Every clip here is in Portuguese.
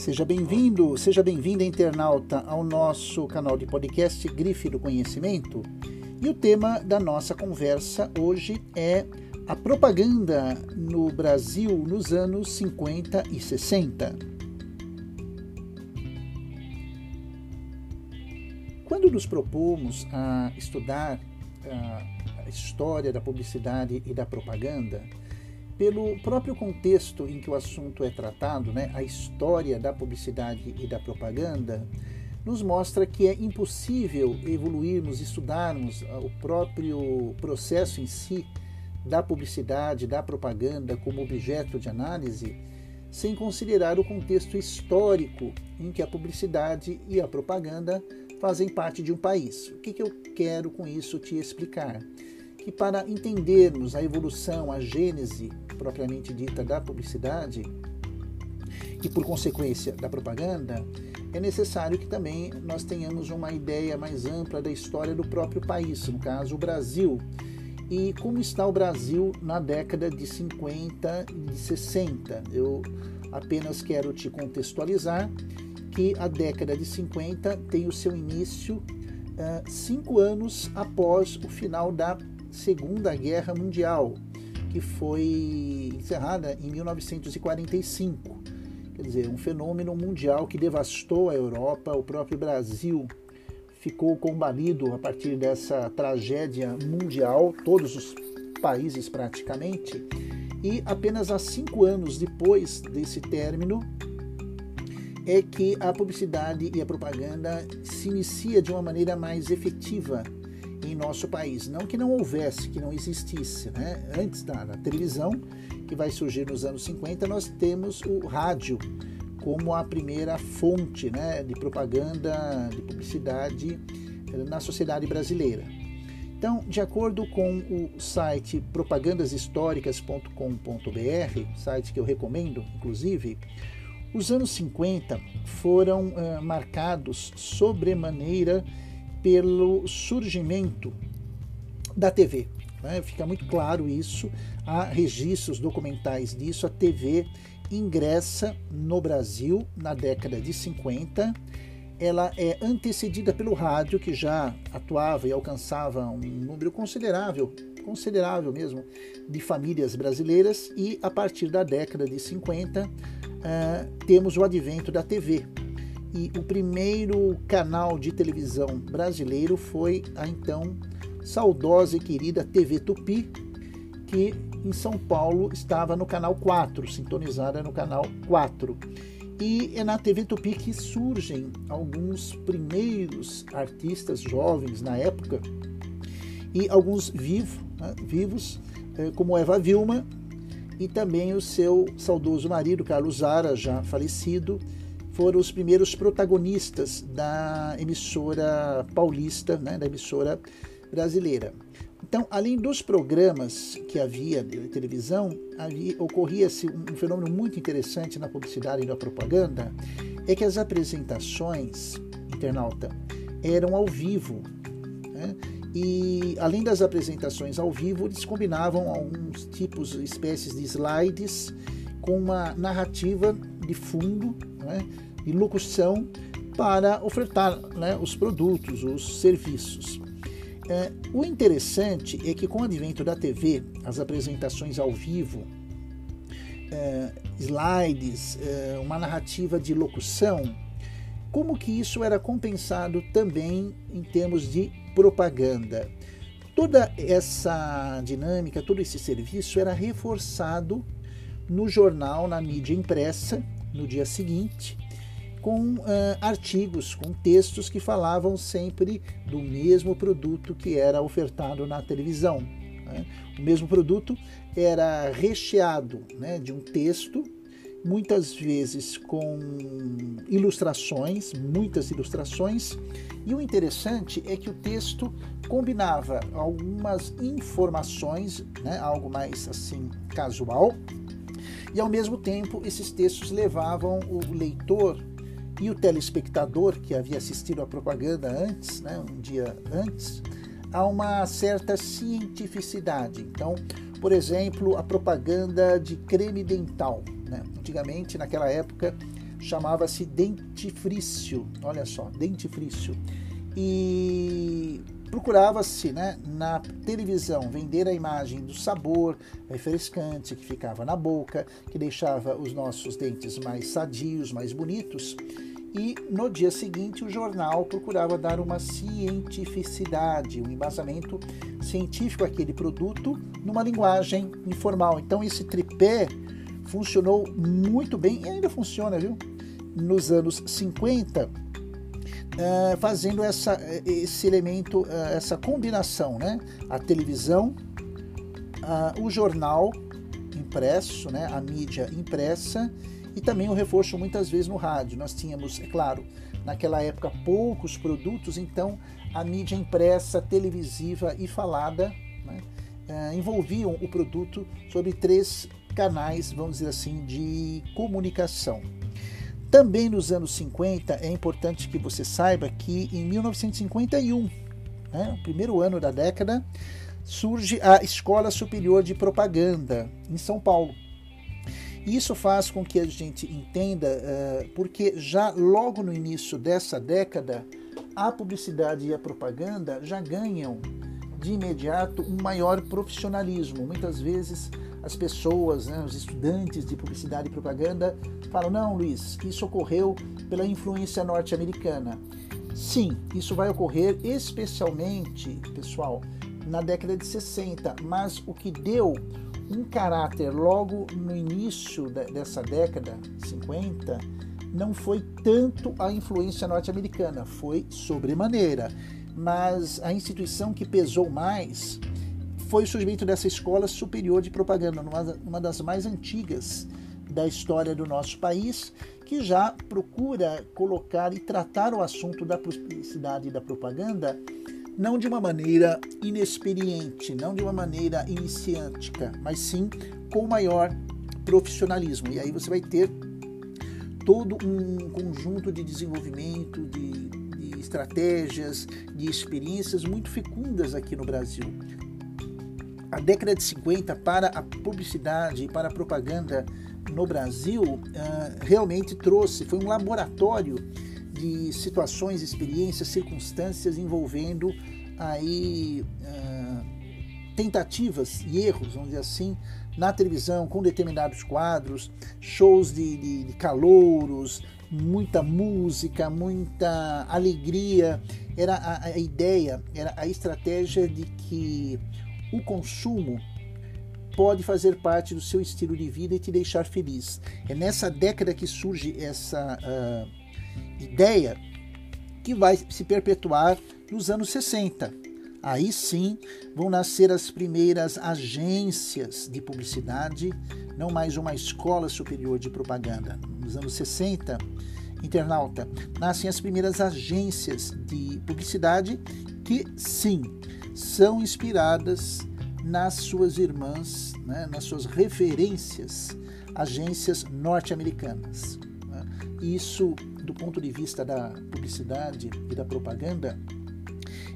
Seja bem-vindo, seja bem-vinda, internauta, ao nosso canal de podcast Grife do Conhecimento. E o tema da nossa conversa hoje é a propaganda no Brasil nos anos 50 e 60. Quando nos propomos a estudar a história da publicidade e da propaganda, pelo próprio contexto em que o assunto é tratado, né, a história da publicidade e da propaganda, nos mostra que é impossível evoluirmos, estudarmos ah, o próprio processo em si da publicidade, da propaganda como objeto de análise, sem considerar o contexto histórico em que a publicidade e a propaganda fazem parte de um país. O que, que eu quero com isso te explicar? Que para entendermos a evolução, a gênese propriamente dita da publicidade e, por consequência, da propaganda, é necessário que também nós tenhamos uma ideia mais ampla da história do próprio país, no caso, o Brasil. E como está o Brasil na década de 50 e de 60? Eu apenas quero te contextualizar que a década de 50 tem o seu início uh, cinco anos após o final da Segunda Guerra Mundial, que foi encerrada em 1945. Quer dizer, um fenômeno mundial que devastou a Europa, o próprio Brasil ficou combalido a partir dessa tragédia mundial, todos os países praticamente, e apenas há cinco anos depois desse término é que a publicidade e a propaganda se inicia de uma maneira mais efetiva nosso país. Não que não houvesse, que não existisse. Né? Antes da, da televisão, que vai surgir nos anos 50, nós temos o rádio como a primeira fonte né, de propaganda, de publicidade eh, na sociedade brasileira. Então, de acordo com o site propagandashistóricas.com.br, site que eu recomendo, inclusive, os anos 50 foram uh, marcados sobremaneira pelo surgimento da TV. Né? Fica muito claro isso, há registros documentais disso. A TV ingressa no Brasil na década de 50. Ela é antecedida pelo rádio, que já atuava e alcançava um número considerável, considerável mesmo, de famílias brasileiras, e a partir da década de 50 uh, eh, temos o advento da TV, e o primeiro canal de televisão brasileiro foi a então saudosa e querida TV Tupi, que em São Paulo estava no canal 4, sintonizada no canal 4. E é na TV Tupi que surgem alguns primeiros artistas jovens na época e alguns vivo, né, vivos, eh, como Eva Vilma e também o seu saudoso marido Carlos Zara, já falecido, foram os primeiros protagonistas da emissora paulista, né, da emissora brasileira. Então, além dos programas que havia de televisão, ocorria-se um fenômeno muito interessante na publicidade e na propaganda, é que as apresentações, internauta, eram ao vivo. Né? E além das apresentações ao vivo, eles combinavam alguns tipos, espécies de slides com uma narrativa de fundo, né? e locução para ofertar né, os produtos, os serviços. É, o interessante é que com o advento da TV, as apresentações ao vivo, é, slides, é, uma narrativa de locução, como que isso era compensado também em termos de propaganda. Toda essa dinâmica, todo esse serviço era reforçado no jornal, na mídia impressa, no dia seguinte, com uh, artigos, com textos que falavam sempre do mesmo produto que era ofertado na televisão. Né? O mesmo produto era recheado né, de um texto, muitas vezes com ilustrações, muitas ilustrações, e o interessante é que o texto combinava algumas informações, né, algo mais assim casual, e ao mesmo tempo esses textos levavam o leitor e o telespectador que havia assistido a propaganda antes, né, um dia antes, há uma certa cientificidade. Então, por exemplo, a propaganda de creme dental. Né? Antigamente, naquela época, chamava-se dentifrício. Olha só, dentifrício. E procurava-se né, na televisão vender a imagem do sabor refrescante que ficava na boca, que deixava os nossos dentes mais sadios, mais bonitos. E no dia seguinte, o jornal procurava dar uma cientificidade, um embasamento científico àquele produto numa linguagem informal. Então, esse tripé funcionou muito bem e ainda funciona, viu? Nos anos 50, uh, fazendo essa, esse elemento, uh, essa combinação, né? A televisão, uh, o jornal impresso, né? a mídia impressa e também o reforço muitas vezes no rádio. Nós tínhamos, é claro, naquela época poucos produtos, então a mídia impressa, televisiva e falada né, envolviam o produto sobre três canais, vamos dizer assim, de comunicação. Também nos anos 50, é importante que você saiba que em 1951, né, o primeiro ano da década, surge a Escola Superior de Propaganda em São Paulo. Isso faz com que a gente entenda, uh, porque já logo no início dessa década, a publicidade e a propaganda já ganham de imediato um maior profissionalismo. Muitas vezes as pessoas, né, os estudantes de publicidade e propaganda falam: não, Luiz, isso ocorreu pela influência norte-americana. Sim, isso vai ocorrer especialmente, pessoal, na década de 60, mas o que deu um caráter logo no início dessa década, 50, não foi tanto a influência norte-americana, foi sobremaneira. Mas a instituição que pesou mais foi o surgimento dessa escola superior de propaganda, uma das mais antigas da história do nosso país, que já procura colocar e tratar o assunto da publicidade e da propaganda não de uma maneira inexperiente, não de uma maneira iniciática, mas sim com maior profissionalismo. E aí você vai ter todo um conjunto de desenvolvimento, de, de estratégias, de experiências muito fecundas aqui no Brasil a década de 50 para a publicidade e para a propaganda no Brasil uh, realmente trouxe, foi um laboratório de situações, experiências, circunstâncias envolvendo aí uh, tentativas e erros, vamos dizer assim, na televisão com determinados quadros, shows de, de, de calouros, muita música, muita alegria. Era a, a ideia, era a estratégia de que o consumo pode fazer parte do seu estilo de vida e te deixar feliz. É nessa década que surge essa uh, ideia que vai se perpetuar nos anos 60. Aí sim vão nascer as primeiras agências de publicidade, não mais uma escola superior de propaganda. Nos anos 60, internauta, nascem as primeiras agências de publicidade que sim são inspiradas nas suas irmãs, né, nas suas referências, agências norte-americanas. Né? Isso, do ponto de vista da publicidade e da propaganda,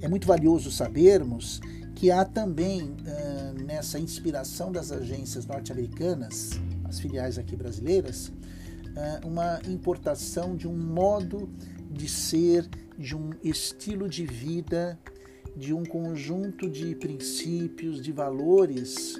é muito valioso sabermos que há também nessa inspiração das agências norte-americanas, as filiais aqui brasileiras, uma importação de um modo de ser, de um estilo de vida de um conjunto de princípios, de valores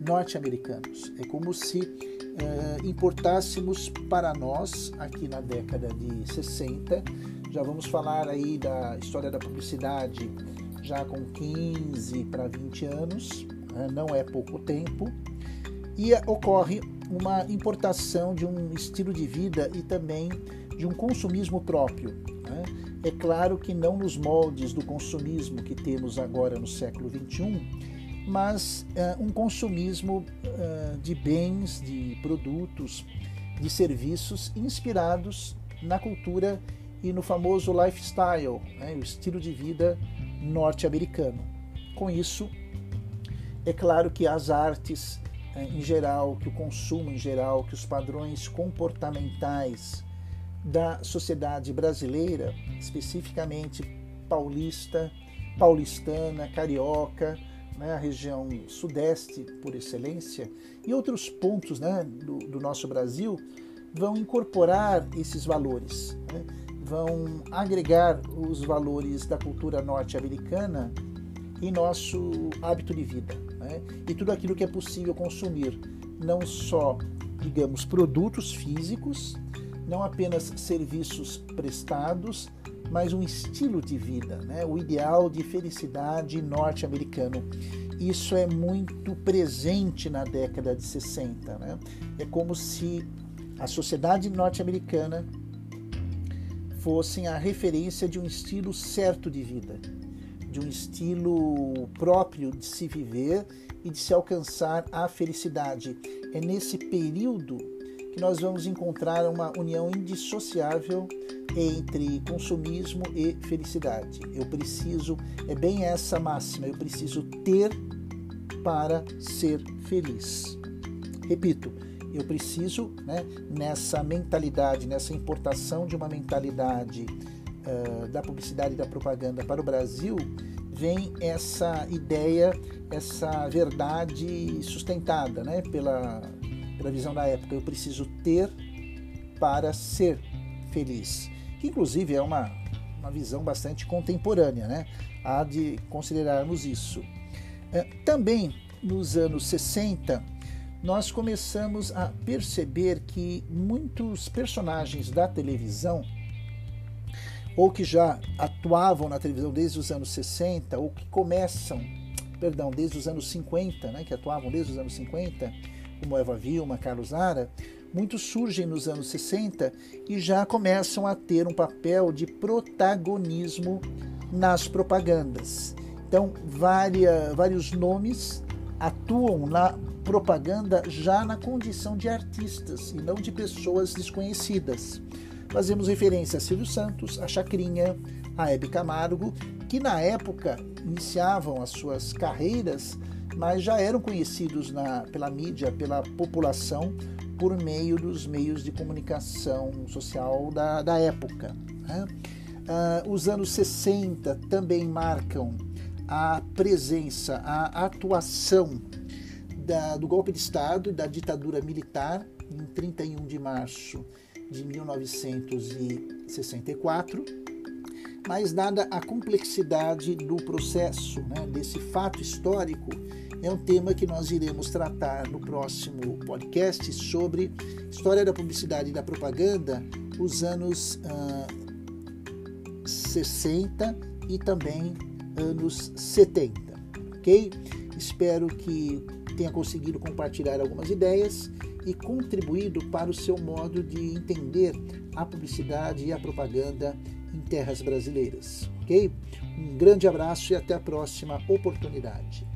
norte-americanos. É como se eh, importássemos para nós, aqui na década de 60, já vamos falar aí da história da publicidade já com 15 para 20 anos, né? não é pouco tempo, e ocorre uma importação de um estilo de vida e também de um consumismo próprio. Né? É claro que não nos moldes do consumismo que temos agora no século XXI, mas uh, um consumismo uh, de bens, de produtos, de serviços inspirados na cultura e no famoso lifestyle, né, o estilo de vida norte-americano. Com isso, é claro que as artes eh, em geral, que o consumo em geral, que os padrões comportamentais da sociedade brasileira, especificamente paulista, paulistana, carioca, né, a região sudeste por excelência, e outros pontos né, do, do nosso Brasil, vão incorporar esses valores, né? vão agregar os valores da cultura norte-americana em nosso hábito de vida né? e tudo aquilo que é possível consumir, não só, digamos, produtos físicos, não apenas serviços prestados, mas um estilo de vida, né? o ideal de felicidade norte-americano. Isso é muito presente na década de 60. Né? É como se a sociedade norte-americana fossem a referência de um estilo certo de vida, de um estilo próprio de se viver e de se alcançar a felicidade. É nesse período que nós vamos encontrar uma união indissociável entre consumismo e felicidade. Eu preciso, é bem essa máxima, eu preciso ter para ser feliz. Repito, eu preciso, né, nessa mentalidade, nessa importação de uma mentalidade uh, da publicidade e da propaganda para o Brasil, vem essa ideia, essa verdade sustentada né, pela, pela visão da época. Eu preciso ter para ser feliz. Que inclusive é uma, uma visão bastante contemporânea, né? Há de considerarmos isso. É, também nos anos 60, nós começamos a perceber que muitos personagens da televisão, ou que já atuavam na televisão desde os anos 60, ou que começam, perdão, desde os anos 50, né, que atuavam desde os anos 50, como Eva Vilma, Carlos Zara, muitos surgem nos anos 60 e já começam a ter um papel de protagonismo nas propagandas. Então, vários nomes atuam na propaganda já na condição de artistas e não de pessoas desconhecidas. Fazemos referência a Silvio Santos, a Chacrinha, a Hebe Camargo, que na época iniciavam as suas carreiras, mas já eram conhecidos na, pela mídia, pela população, por meio dos meios de comunicação social da, da época. Né? Uh, os anos 60 também marcam a presença, a atuação da, do golpe de Estado e da ditadura militar em 31 de março de 1964, mas dada a complexidade do processo, né, desse fato histórico, é um tema que nós iremos tratar no próximo podcast sobre história da publicidade e da propaganda, os anos ah, 60 e também anos 70, ok? Espero que tenha conseguido compartilhar algumas ideias e contribuído para o seu modo de entender a publicidade e a propaganda em terras brasileiras, ok? Um grande abraço e até a próxima oportunidade.